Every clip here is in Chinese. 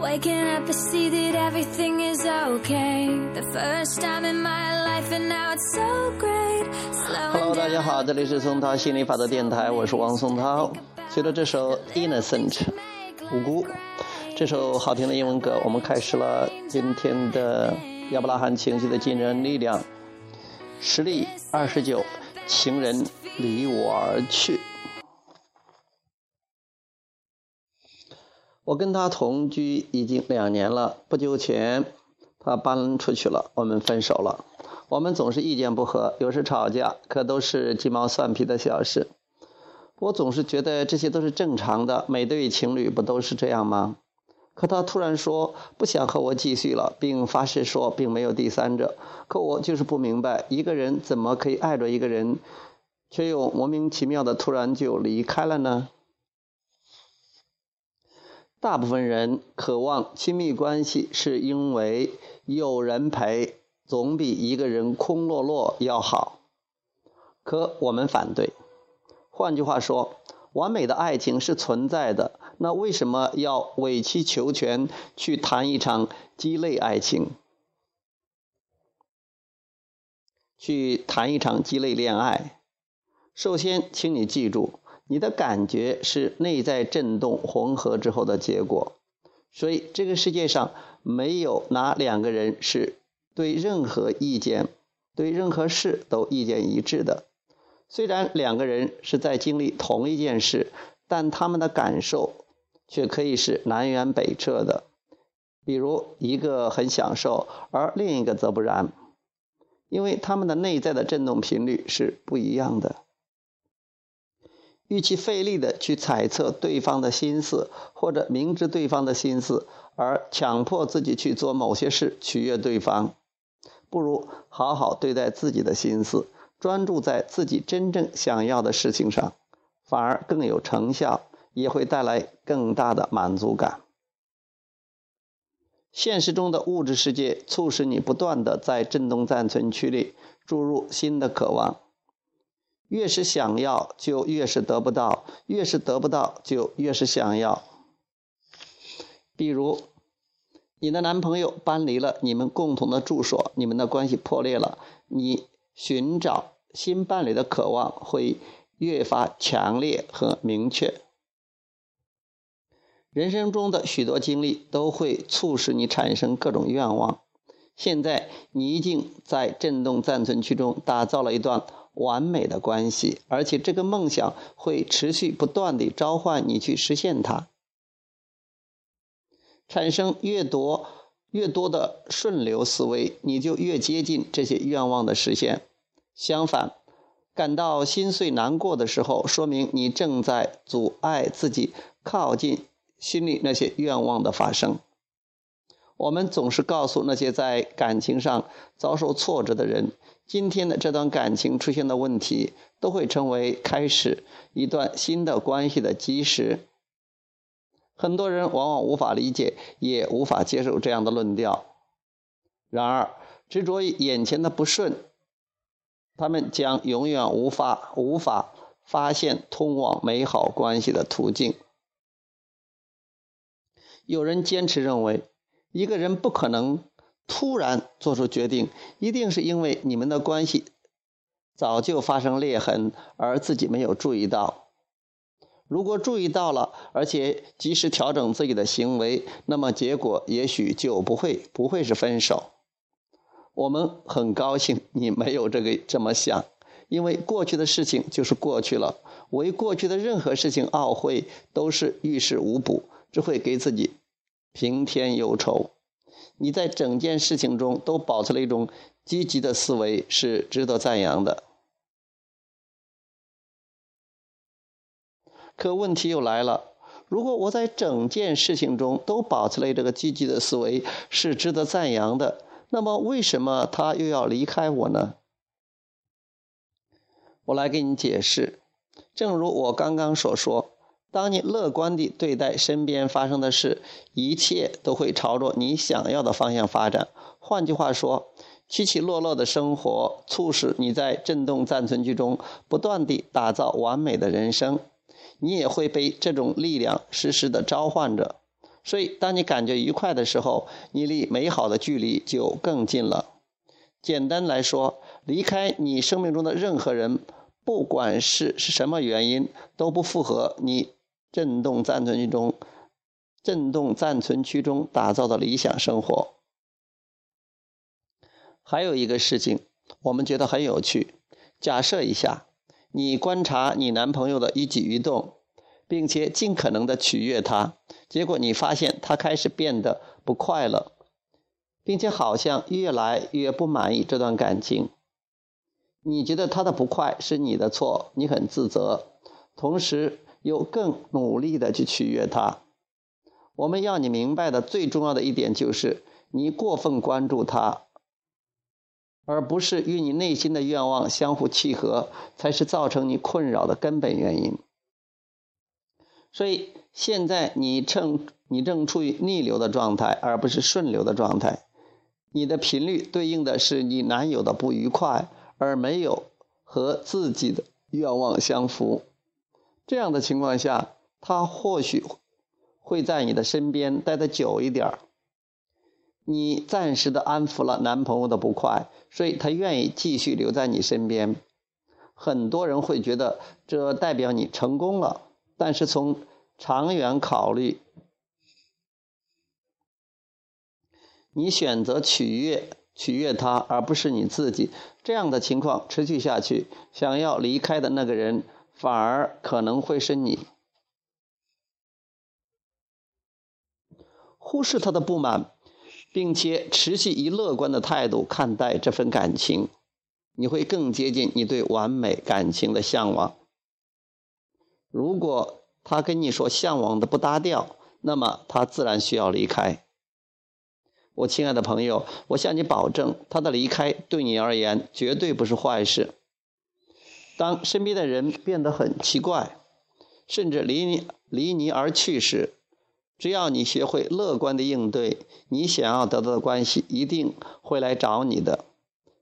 Waking up, I see that everything is okay. The first time in my life, and now it's so great. Hello，大家好，这里是松涛心理法则电台，我是王松涛。随着这首《Innocent》无辜这首好听的英文歌，我们开始了今天的亚伯拉罕情绪的惊人力量。实力二十九，情人离我而去。我跟他同居已经两年了，不久前他搬出去了，我们分手了。我们总是意见不合，有时吵架，可都是鸡毛蒜皮的小事。我总是觉得这些都是正常的，每对情侣不都是这样吗？可他突然说不想和我继续了，并发誓说并没有第三者。可我就是不明白，一个人怎么可以爱着一个人，却又莫名其妙的突然就离开了呢？大部分人渴望亲密关系，是因为有人陪，总比一个人空落落要好。可我们反对。换句话说，完美的爱情是存在的，那为什么要委曲求全去谈一场鸡肋爱情，去谈一场鸡肋恋爱？首先，请你记住。你的感觉是内在震动混合之后的结果，所以这个世界上没有哪两个人是对任何意见、对任何事都意见一致的。虽然两个人是在经历同一件事，但他们的感受却可以是南辕北辙的。比如，一个很享受，而另一个则不然，因为他们的内在的振动频率是不一样的。与其费力的去猜测对方的心思，或者明知对方的心思而强迫自己去做某些事取悦对方，不如好好对待自己的心思，专注在自己真正想要的事情上，反而更有成效，也会带来更大的满足感。现实中的物质世界促使你不断的在振动暂存区里注入新的渴望。越是想要，就越是得不到；越是得不到，就越是想要。比如，你的男朋友搬离了你们共同的住所，你们的关系破裂了，你寻找新伴侣的渴望会越发强烈和明确。人生中的许多经历都会促使你产生各种愿望。现在，你已经在震动暂存区中打造了一段。完美的关系，而且这个梦想会持续不断地召唤你去实现它。产生越多越多的顺流思维，你就越接近这些愿望的实现。相反，感到心碎难过的时候，说明你正在阻碍自己靠近心里那些愿望的发生。我们总是告诉那些在感情上遭受挫折的人。今天的这段感情出现的问题，都会成为开始一段新的关系的基石。很多人往往无法理解，也无法接受这样的论调。然而，执着于眼前的不顺，他们将永远无法无法发现通往美好关系的途径。有人坚持认为，一个人不可能。突然做出决定，一定是因为你们的关系早就发生裂痕，而自己没有注意到。如果注意到了，而且及时调整自己的行为，那么结果也许就不会不会是分手。我们很高兴你没有这个这么想，因为过去的事情就是过去了，为过去的任何事情懊悔都是于事无补，只会给自己平添忧愁。你在整件事情中都保持了一种积极的思维，是值得赞扬的。可问题又来了：如果我在整件事情中都保持了这个积极的思维，是值得赞扬的，那么为什么他又要离开我呢？我来给你解释。正如我刚刚所说。当你乐观地对待身边发生的事，一切都会朝着你想要的方向发展。换句话说，起起落落的生活促使你在震动暂存区中不断地打造完美的人生。你也会被这种力量时时地召唤着。所以，当你感觉愉快的时候，你离美好的距离就更近了。简单来说，离开你生命中的任何人，不管是是什么原因，都不符合你振动暂存区中振动暂存区中打造的理想生活。还有一个事情，我们觉得很有趣。假设一下，你观察你男朋友的一举一动。并且尽可能的取悦他，结果你发现他开始变得不快乐，并且好像越来越不满意这段感情。你觉得他的不快是你的错，你很自责，同时又更努力的去取悦他。我们要你明白的最重要的一点就是，你过分关注他，而不是与你内心的愿望相互契合，才是造成你困扰的根本原因。所以现在你正你正处于逆流的状态，而不是顺流的状态。你的频率对应的是你男友的不愉快，而没有和自己的愿望相符。这样的情况下，他或许会在你的身边待得久一点儿。你暂时的安抚了男朋友的不快，所以他愿意继续留在你身边。很多人会觉得这代表你成功了。但是从长远考虑，你选择取悦取悦他，而不是你自己，这样的情况持续下去，想要离开的那个人反而可能会是你。忽视他的不满，并且持续以乐观的态度看待这份感情，你会更接近你对完美感情的向往。如果他跟你说向往的不搭调，那么他自然需要离开。我亲爱的朋友，我向你保证，他的离开对你而言绝对不是坏事。当身边的人变得很奇怪，甚至离你离你而去时，只要你学会乐观的应对，你想要得到的关系一定会来找你的。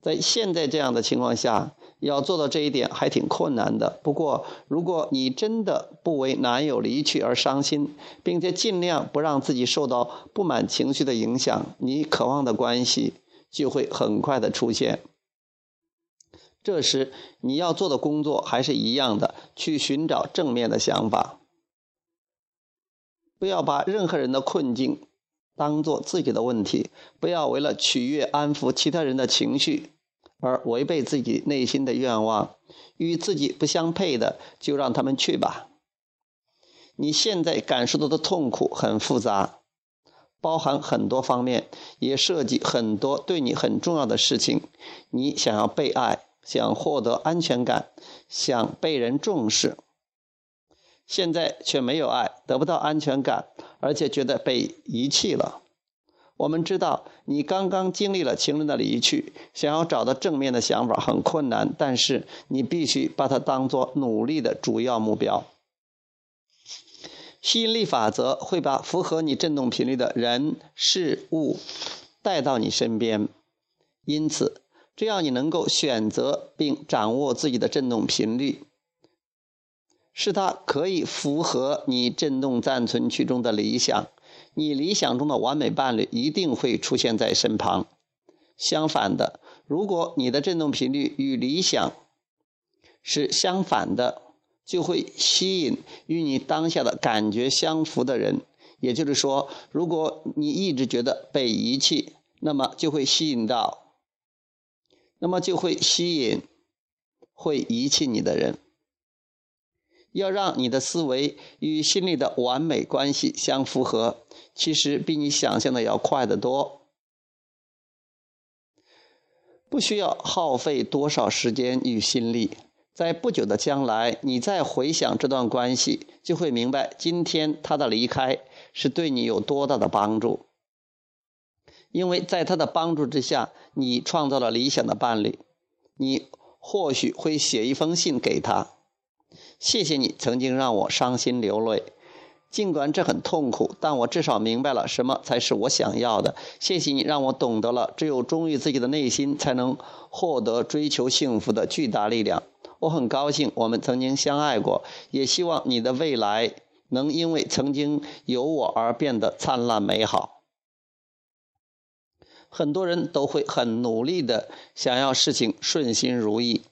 在现在这样的情况下。要做到这一点还挺困难的。不过，如果你真的不为男友离去而伤心，并且尽量不让自己受到不满情绪的影响，你渴望的关系就会很快的出现。这时，你要做的工作还是一样的，去寻找正面的想法。不要把任何人的困境当做自己的问题，不要为了取悦、安抚其他人的情绪。而违背自己内心的愿望，与自己不相配的，就让他们去吧。你现在感受到的痛苦很复杂，包含很多方面，也涉及很多对你很重要的事情。你想要被爱，想获得安全感，想被人重视，现在却没有爱，得不到安全感，而且觉得被遗弃了。我们知道你刚刚经历了情人的离去，想要找到正面的想法很困难，但是你必须把它当做努力的主要目标。吸引力法则会把符合你振动频率的人事物带到你身边，因此，只要你能够选择并掌握自己的振动频率，使它可以符合你振动暂存区中的理想。你理想中的完美伴侣一定会出现在身旁。相反的，如果你的振动频率与理想是相反的，就会吸引与你当下的感觉相符的人。也就是说，如果你一直觉得被遗弃，那么就会吸引到，那么就会吸引会遗弃你的人。要让你的思维与心里的完美关系相符合，其实比你想象的要快得多。不需要耗费多少时间与心力，在不久的将来，你再回想这段关系，就会明白今天他的离开是对你有多大的帮助。因为在他的帮助之下，你创造了理想的伴侣。你或许会写一封信给他。谢谢你曾经让我伤心流泪，尽管这很痛苦，但我至少明白了什么才是我想要的。谢谢你让我懂得了，只有忠于自己的内心，才能获得追求幸福的巨大力量。我很高兴我们曾经相爱过，也希望你的未来能因为曾经有我而变得灿烂美好。很多人都会很努力的想要事情顺心如意，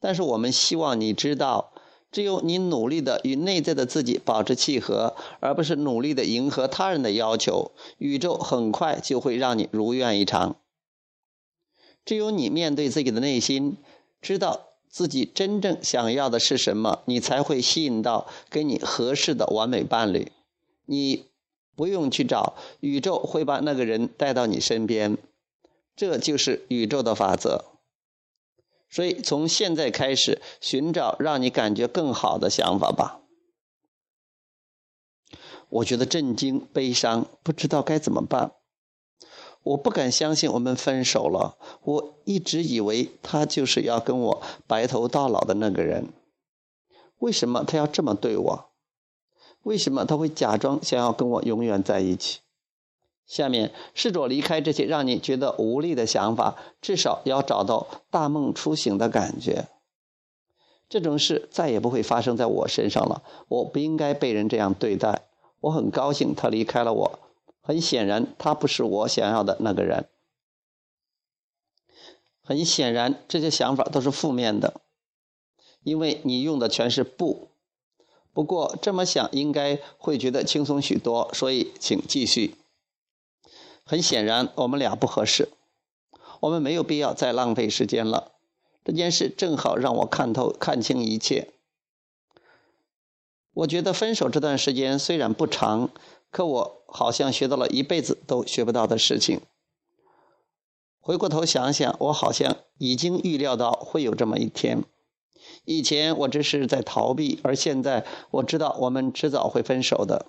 但是我们希望你知道，只有你努力的与内在的自己保持契合，而不是努力的迎合他人的要求，宇宙很快就会让你如愿以偿。只有你面对自己的内心，知道自己真正想要的是什么，你才会吸引到跟你合适的完美伴侣。你。不用去找，宇宙会把那个人带到你身边，这就是宇宙的法则。所以，从现在开始寻找让你感觉更好的想法吧。我觉得震惊、悲伤，不知道该怎么办。我不敢相信我们分手了。我一直以为他就是要跟我白头到老的那个人，为什么他要这么对我？为什么他会假装想要跟我永远在一起？下面试着离开这些让你觉得无力的想法，至少要找到大梦初醒的感觉。这种事再也不会发生在我身上了。我不应该被人这样对待。我很高兴他离开了我。很显然，他不是我想要的那个人。很显然，这些想法都是负面的，因为你用的全是“不”。不过这么想应该会觉得轻松许多，所以请继续。很显然，我们俩不合适，我们没有必要再浪费时间了。这件事正好让我看透、看清一切。我觉得分手这段时间虽然不长，可我好像学到了一辈子都学不到的事情。回过头想想，我好像已经预料到会有这么一天。以前我只是在逃避，而现在我知道我们迟早会分手的。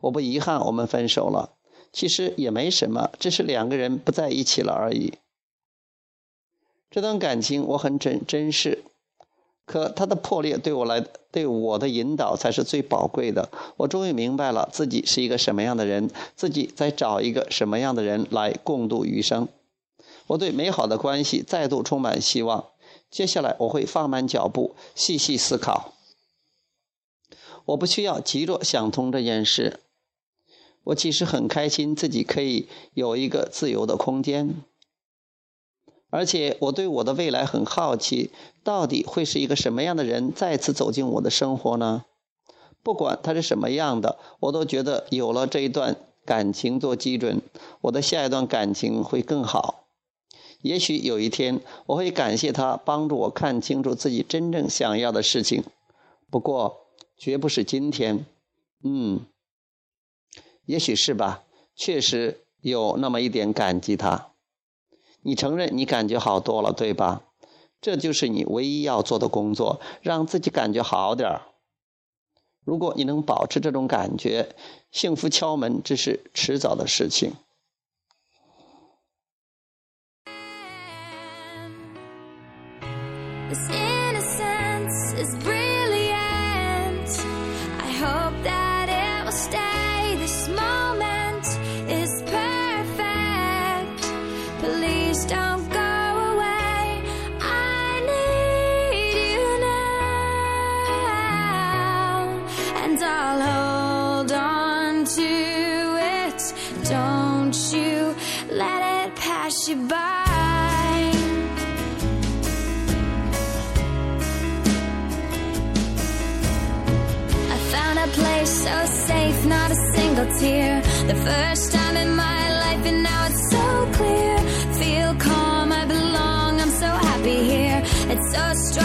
我不遗憾我们分手了，其实也没什么，只是两个人不在一起了而已。这段感情我很珍珍视，可它的破裂对我来对我的引导才是最宝贵的。我终于明白了自己是一个什么样的人，自己在找一个什么样的人来共度余生。我对美好的关系再度充满希望。接下来我会放慢脚步，细细思考。我不需要急着想通这件事。我其实很开心自己可以有一个自由的空间，而且我对我的未来很好奇，到底会是一个什么样的人再次走进我的生活呢？不管他是什么样的，我都觉得有了这一段感情做基准，我的下一段感情会更好。也许有一天，我会感谢他帮助我看清楚自己真正想要的事情。不过，绝不是今天。嗯，也许是吧。确实有那么一点感激他。你承认你感觉好多了，对吧？这就是你唯一要做的工作，让自己感觉好点儿。如果你能保持这种感觉，幸福敲门只是迟早的事情。The first time in my life, and now it's so clear. Feel calm, I belong, I'm so happy here. It's so strong,